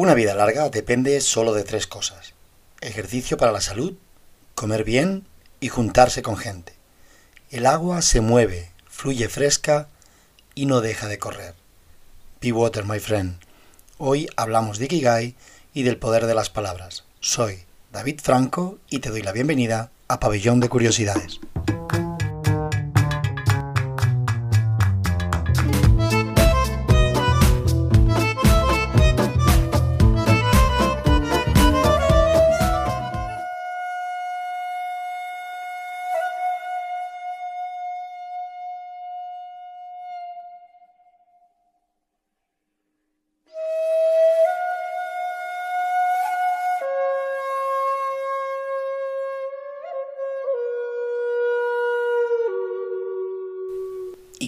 Una vida larga depende solo de tres cosas. Ejercicio para la salud, comer bien y juntarse con gente. El agua se mueve, fluye fresca y no deja de correr. Be water, my friend. Hoy hablamos de Ikigai y del poder de las palabras. Soy David Franco y te doy la bienvenida a Pabellón de Curiosidades.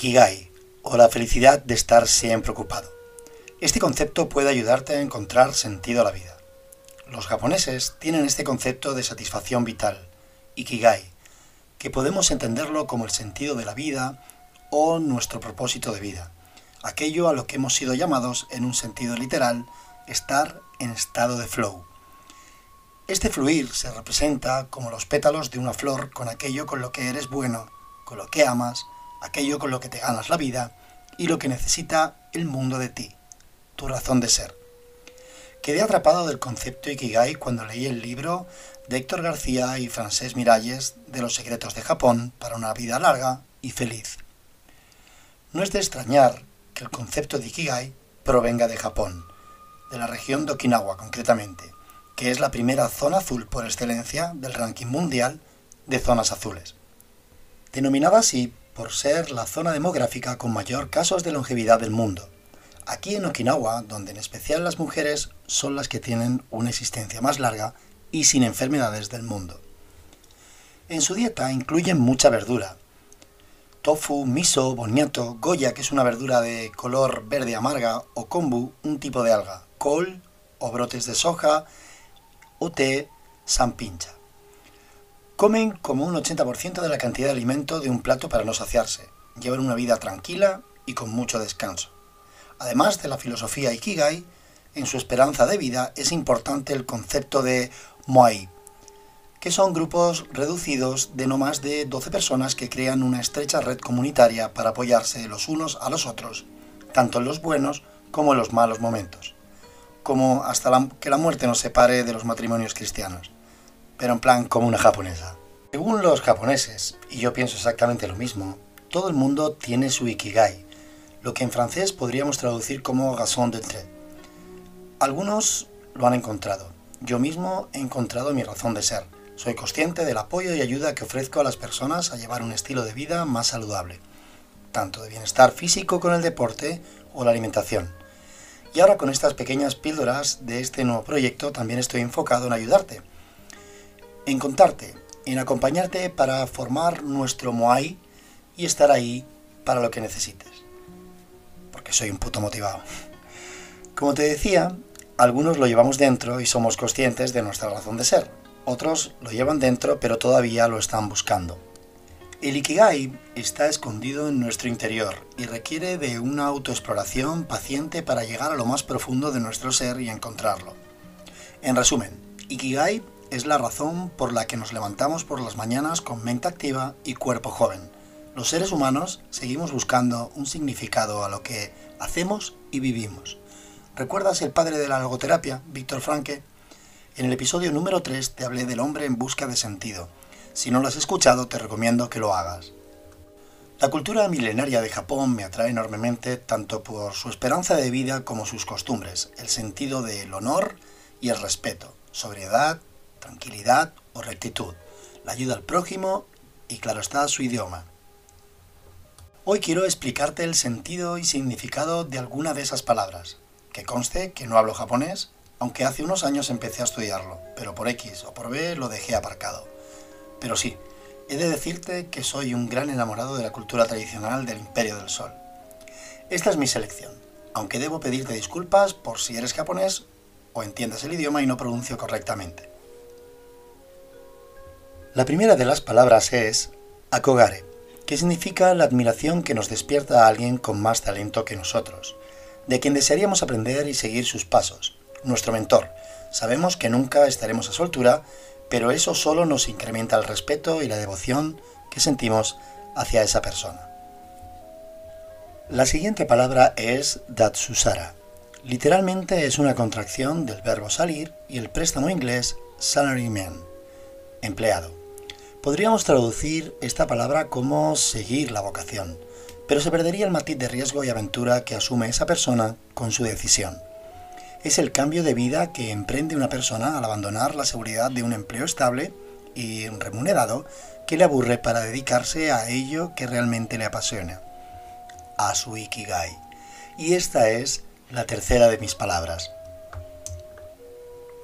Ikigai, o la felicidad de estar siempre ocupado. Este concepto puede ayudarte a encontrar sentido a la vida. Los japoneses tienen este concepto de satisfacción vital, Ikigai, que podemos entenderlo como el sentido de la vida o nuestro propósito de vida, aquello a lo que hemos sido llamados en un sentido literal, estar en estado de flow. Este fluir se representa como los pétalos de una flor con aquello con lo que eres bueno, con lo que amas, aquello con lo que te ganas la vida y lo que necesita el mundo de ti, tu razón de ser. Quedé atrapado del concepto Ikigai cuando leí el libro de Héctor García y Francés Miralles de los secretos de Japón para una vida larga y feliz. No es de extrañar que el concepto de Ikigai provenga de Japón, de la región de Okinawa concretamente, que es la primera zona azul por excelencia del ranking mundial de zonas azules. Denominada así por ser la zona demográfica con mayor casos de longevidad del mundo. Aquí en Okinawa, donde en especial las mujeres son las que tienen una existencia más larga y sin enfermedades del mundo. En su dieta incluyen mucha verdura. Tofu, miso, boniato, goya, que es una verdura de color verde amarga, o kombu, un tipo de alga, col o brotes de soja, o té, pincha. Comen como un 80% de la cantidad de alimento de un plato para no saciarse. Llevan una vida tranquila y con mucho descanso. Además de la filosofía Ikigai, en su esperanza de vida es importante el concepto de Moai, que son grupos reducidos de no más de 12 personas que crean una estrecha red comunitaria para apoyarse los unos a los otros, tanto en los buenos como en los malos momentos, como hasta que la muerte nos separe de los matrimonios cristianos pero en plan como una japonesa. Según los japoneses, y yo pienso exactamente lo mismo, todo el mundo tiene su ikigai, lo que en francés podríamos traducir como raison d'être. Algunos lo han encontrado. Yo mismo he encontrado mi razón de ser. Soy consciente del apoyo y ayuda que ofrezco a las personas a llevar un estilo de vida más saludable, tanto de bienestar físico con el deporte o la alimentación. Y ahora con estas pequeñas píldoras de este nuevo proyecto también estoy enfocado en ayudarte en contarte, en acompañarte para formar nuestro Moai y estar ahí para lo que necesites. Porque soy un puto motivado. Como te decía, algunos lo llevamos dentro y somos conscientes de nuestra razón de ser. Otros lo llevan dentro pero todavía lo están buscando. El Ikigai está escondido en nuestro interior y requiere de una autoexploración paciente para llegar a lo más profundo de nuestro ser y encontrarlo. En resumen, Ikigai es la razón por la que nos levantamos por las mañanas con mente activa y cuerpo joven. Los seres humanos seguimos buscando un significado a lo que hacemos y vivimos. ¿Recuerdas el padre de la logoterapia, Víctor Franke? En el episodio número 3 te hablé del hombre en busca de sentido. Si no lo has escuchado, te recomiendo que lo hagas. La cultura milenaria de Japón me atrae enormemente tanto por su esperanza de vida como sus costumbres, el sentido del honor y el respeto, sobriedad, tranquilidad o rectitud, la ayuda al prójimo y claro está su idioma. Hoy quiero explicarte el sentido y significado de alguna de esas palabras, que conste que no hablo japonés, aunque hace unos años empecé a estudiarlo, pero por X o por B lo dejé aparcado. Pero sí, he de decirte que soy un gran enamorado de la cultura tradicional del Imperio del Sol. Esta es mi selección, aunque debo pedirte disculpas por si eres japonés o entiendas el idioma y no pronuncio correctamente. La primera de las palabras es akogare, que significa la admiración que nos despierta a alguien con más talento que nosotros, de quien desearíamos aprender y seguir sus pasos, nuestro mentor. Sabemos que nunca estaremos a su altura, pero eso solo nos incrementa el respeto y la devoción que sentimos hacia esa persona. La siguiente palabra es Datsusara. Literalmente es una contracción del verbo salir y el préstamo inglés salaryman, empleado. Podríamos traducir esta palabra como seguir la vocación, pero se perdería el matiz de riesgo y aventura que asume esa persona con su decisión. Es el cambio de vida que emprende una persona al abandonar la seguridad de un empleo estable y remunerado que le aburre para dedicarse a ello que realmente le apasiona, a su ikigai. Y esta es la tercera de mis palabras.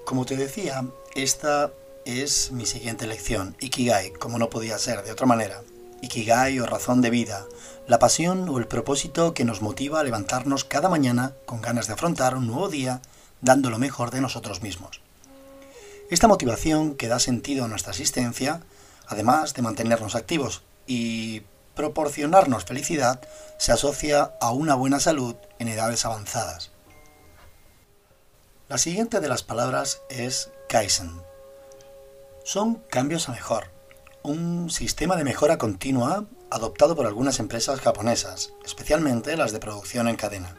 Como te decía, esta es mi siguiente lección, Ikigai, como no podía ser de otra manera. Ikigai o razón de vida, la pasión o el propósito que nos motiva a levantarnos cada mañana con ganas de afrontar un nuevo día dando lo mejor de nosotros mismos. Esta motivación que da sentido a nuestra existencia, además de mantenernos activos y proporcionarnos felicidad, se asocia a una buena salud en edades avanzadas. La siguiente de las palabras es Kaizen. Son cambios a mejor, un sistema de mejora continua adoptado por algunas empresas japonesas, especialmente las de producción en cadena,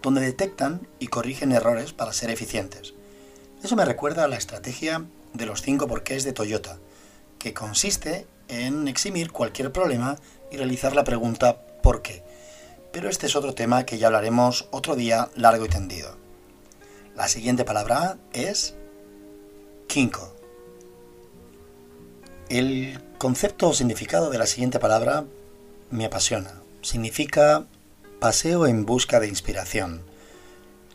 donde detectan y corrigen errores para ser eficientes. Eso me recuerda a la estrategia de los cinco porqués de Toyota, que consiste en eximir cualquier problema y realizar la pregunta ¿por qué? Pero este es otro tema que ya hablaremos otro día largo y tendido. La siguiente palabra es Kinko. El concepto o significado de la siguiente palabra me apasiona. Significa paseo en busca de inspiración.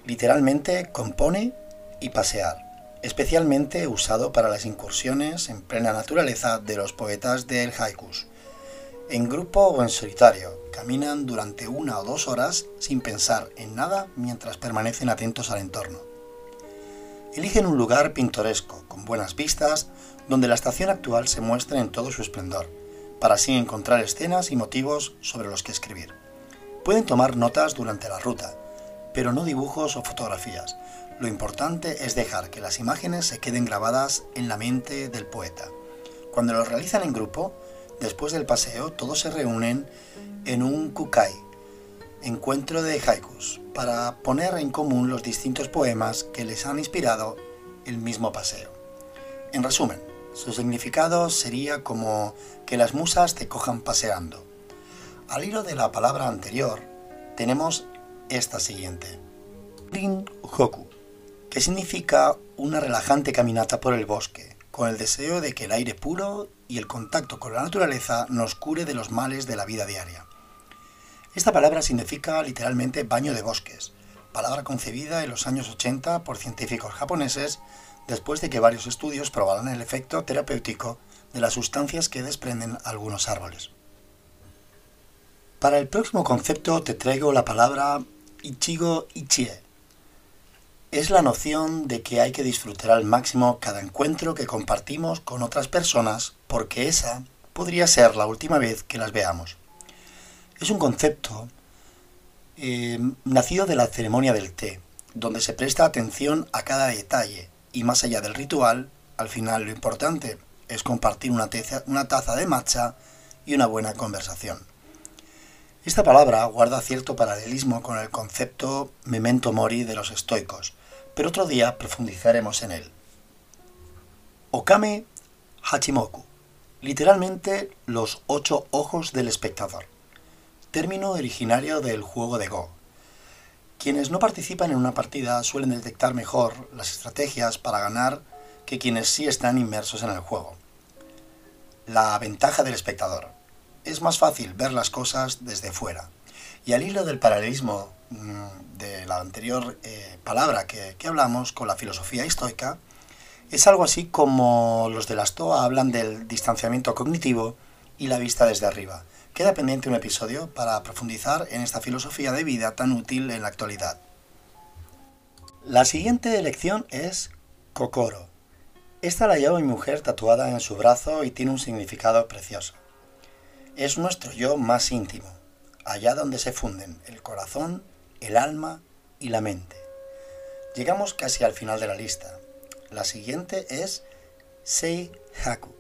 Literalmente compone y pasear especialmente usado para las incursiones en plena naturaleza de los poetas del haikus. En grupo o en solitario, caminan durante una o dos horas sin pensar en nada mientras permanecen atentos al entorno. Eligen un lugar pintoresco, con buenas vistas, donde la estación actual se muestre en todo su esplendor, para así encontrar escenas y motivos sobre los que escribir. Pueden tomar notas durante la ruta, pero no dibujos o fotografías, lo importante es dejar que las imágenes se queden grabadas en la mente del poeta. Cuando lo realizan en grupo, después del paseo, todos se reúnen en un kukai, encuentro de haikus, para poner en común los distintos poemas que les han inspirado el mismo paseo. En resumen, su significado sería como que las musas te cojan paseando. Al hilo de la palabra anterior, tenemos esta siguiente. Rin Hoku que significa una relajante caminata por el bosque, con el deseo de que el aire puro y el contacto con la naturaleza nos cure de los males de la vida diaria. Esta palabra significa literalmente baño de bosques, palabra concebida en los años 80 por científicos japoneses después de que varios estudios probaran el efecto terapéutico de las sustancias que desprenden algunos árboles. Para el próximo concepto te traigo la palabra Ichigo Ichie, es la noción de que hay que disfrutar al máximo cada encuentro que compartimos con otras personas porque esa podría ser la última vez que las veamos. Es un concepto eh, nacido de la ceremonia del té, donde se presta atención a cada detalle y más allá del ritual, al final lo importante es compartir una, taza de matcha y una buena conversación. Esta palabra guarda cierto paralelismo con el concepto memento mori de los estoicos, pero otro día profundizaremos en él. Okame Hachimoku, literalmente los ocho ojos del espectador, término originario del juego de Go. Quienes no participan en una partida suelen detectar mejor las estrategias para ganar que quienes sí están inmersos en el juego. La ventaja del espectador. Es más fácil ver las cosas desde fuera. Y al hilo del paralelismo Mm, de la anterior eh, palabra que, que, hablamos con la filosofía estoica, es algo así como los de la Stoa hablan del distanciamiento cognitivo y la vista desde arriba. Queda pendiente un episodio para profundizar en esta filosofía de vida tan útil en la actualidad. La siguiente elección es Kokoro. Esta la lleva mi mujer tatuada en su brazo y tiene un significado precioso. Es nuestro yo más íntimo, allá donde se funden el corazón el alma y la mente. Llegamos casi al final de la lista. La siguiente es Sei Haku,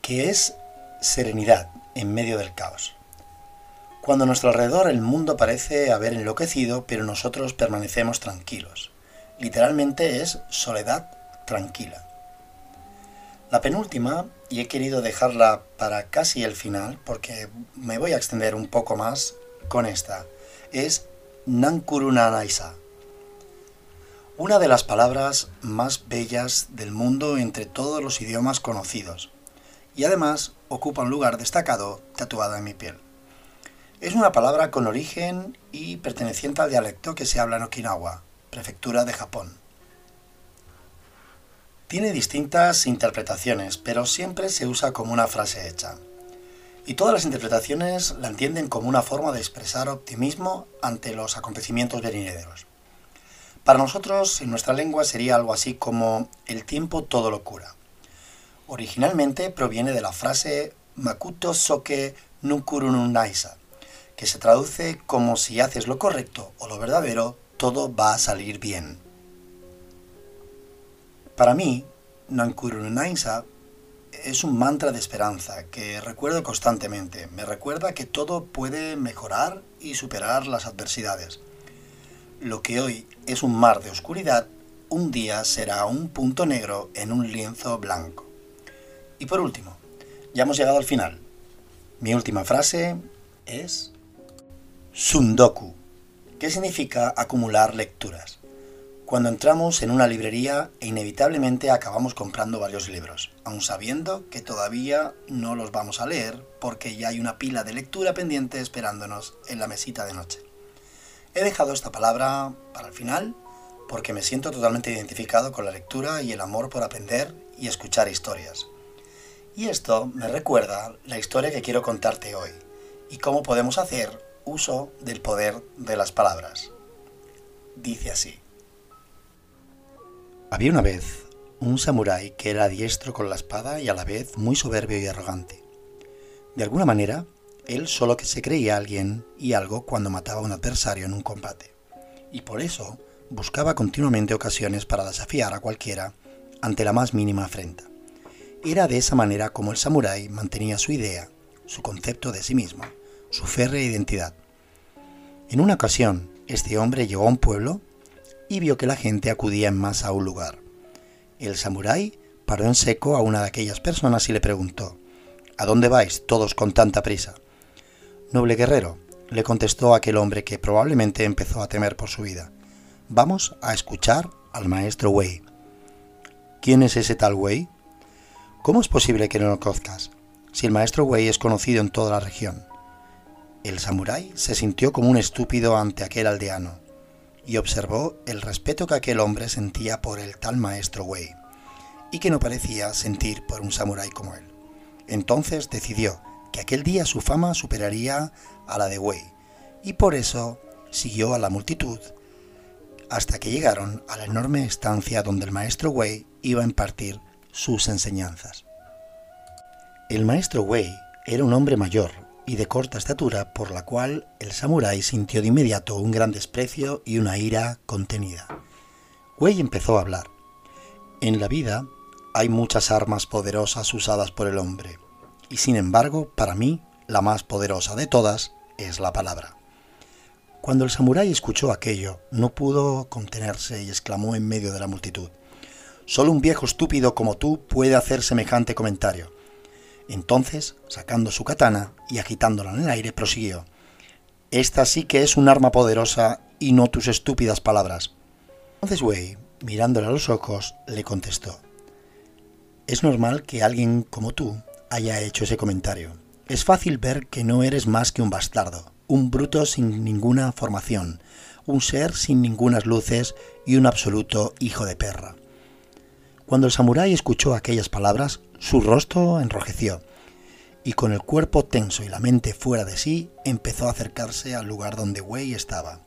que es serenidad en medio del caos. Cuando a nuestro alrededor el mundo parece haber enloquecido, pero nosotros permanecemos tranquilos. Literalmente es soledad tranquila. La penúltima, y he querido dejarla para casi el final, porque me voy a extender un poco más con esta, es Nankurunanaisa. Una de las palabras más bellas del mundo entre todos los idiomas conocidos, y además ocupa un lugar destacado tatuada en mi piel. Es una palabra con origen y perteneciente al dialecto que se habla en Okinawa, prefectura de Japón. Tiene distintas interpretaciones, pero siempre se usa como una frase hecha. Y todas las interpretaciones la entienden como una forma de expresar optimismo ante los acontecimientos venideros. Para nosotros, en nuestra lengua, sería algo así como el tiempo todo lo cura. Originalmente proviene de la frase Makuto soke nukurunu naisa, que se traduce como si haces lo correcto o lo verdadero, todo va a salir bien. Para mí, Nankurunaisa es un mantra de esperanza que recuerdo constantemente. Me recuerda que todo puede mejorar y superar las adversidades. Lo que hoy es un mar de oscuridad, un día será un punto negro en un lienzo blanco. Y por último, ya hemos llegado al final. Mi última frase es Sundoku, que significa acumular lecturas cuando entramos en una librería e inevitablemente acabamos comprando varios libros, aun sabiendo que todavía no los vamos a leer porque ya hay una pila de lectura pendiente esperándonos en la mesita de noche. He dejado esta palabra para el final porque me siento totalmente identificado con la lectura y el amor por aprender y escuchar historias. Y esto me recuerda la historia que quiero contarte hoy y cómo podemos hacer uso del poder de las palabras. Dice así. Había una vez un samurái que era diestro con la espada y a la vez muy soberbio y arrogante. De alguna manera, él solo que se creía alguien y algo cuando mataba a un adversario en un combate, y por eso buscaba continuamente ocasiones para desafiar a cualquiera ante la más mínima afrenta. Era de esa manera como el samurái mantenía su idea, su concepto de sí mismo, su férrea identidad. En una ocasión, este hombre llegó a un pueblo y vio que la gente acudía en masa a un lugar. El samurái paró en seco a una de aquellas personas y le preguntó, ¿A dónde vais todos con tanta prisa? Noble guerrero, le contestó aquel hombre que probablemente empezó a temer por su vida. Vamos a escuchar al maestro Wei. ¿Quién es ese tal Wei? ¿Cómo es posible que no lo conozcas? Si el maestro Wei es conocido en toda la región. El samurái se sintió como un estúpido ante aquel aldeano y observó el respeto que aquel hombre sentía por el tal maestro Wei, y que no parecía sentir por un samurái como él. Entonces decidió que aquel día su fama superaría a la de Wei, y por eso siguió a la multitud hasta que llegaron a la enorme estancia donde el maestro Wei iba a impartir sus enseñanzas. El maestro Wei era un hombre mayor, y de corta estatura por la cual el samurái sintió de inmediato un gran desprecio y una ira contenida. Wei empezó a hablar. En la vida hay muchas armas poderosas usadas por el hombre, y sin embargo, para mí, la más poderosa de todas es la palabra. Cuando el samurái escuchó aquello, no pudo contenerse y exclamó en medio de la multitud, Solo un viejo estúpido como tú puede hacer semejante comentario. Entonces, sacando su katana y agitándola en el aire, prosiguió. Esta sí que es un arma poderosa y no tus estúpidas palabras. Entonces Wei, mirándole a los ojos, le contestó. Es normal que alguien como tú haya hecho ese comentario. Es fácil ver que no eres más que un bastardo, un bruto sin ninguna formación, un ser sin ningunas luces y un absoluto hijo de perra. Cuando el samurái escuchó aquellas palabras, su rostro enrojeció, y con el cuerpo tenso y la mente fuera de sí, empezó a acercarse al lugar donde Wei estaba.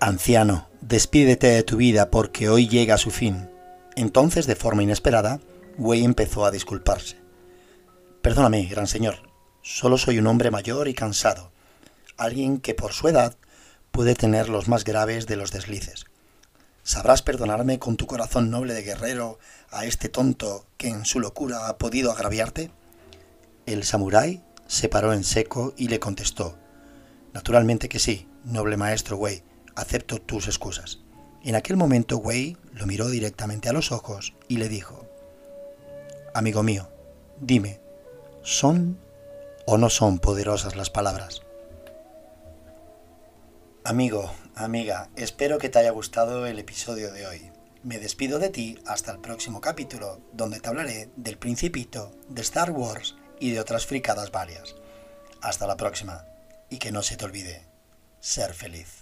Anciano, despídete de tu vida porque hoy llega a su fin. Entonces, de forma inesperada, Wei empezó a disculparse. Perdóname, gran señor, solo soy un hombre mayor y cansado, alguien que por su edad puede tener los más graves de los deslices. ¿Sabrás perdonarme con tu corazón noble de guerrero a este tonto que en su locura ha podido agraviarte? El samurái se paró en seco y le contestó, Naturalmente que sí, noble maestro Wei, acepto tus excusas. En aquel momento Wei lo miró directamente a los ojos y le dijo, Amigo mío, dime, ¿son o no son poderosas las palabras? Amigo, amiga, espero que te haya gustado el episodio de hoy. Me despido de ti hasta el próximo capítulo, donde te hablaré del principito, de Star Wars y de otras fricadas varias. Hasta la próxima, y que no se te olvide, ser feliz.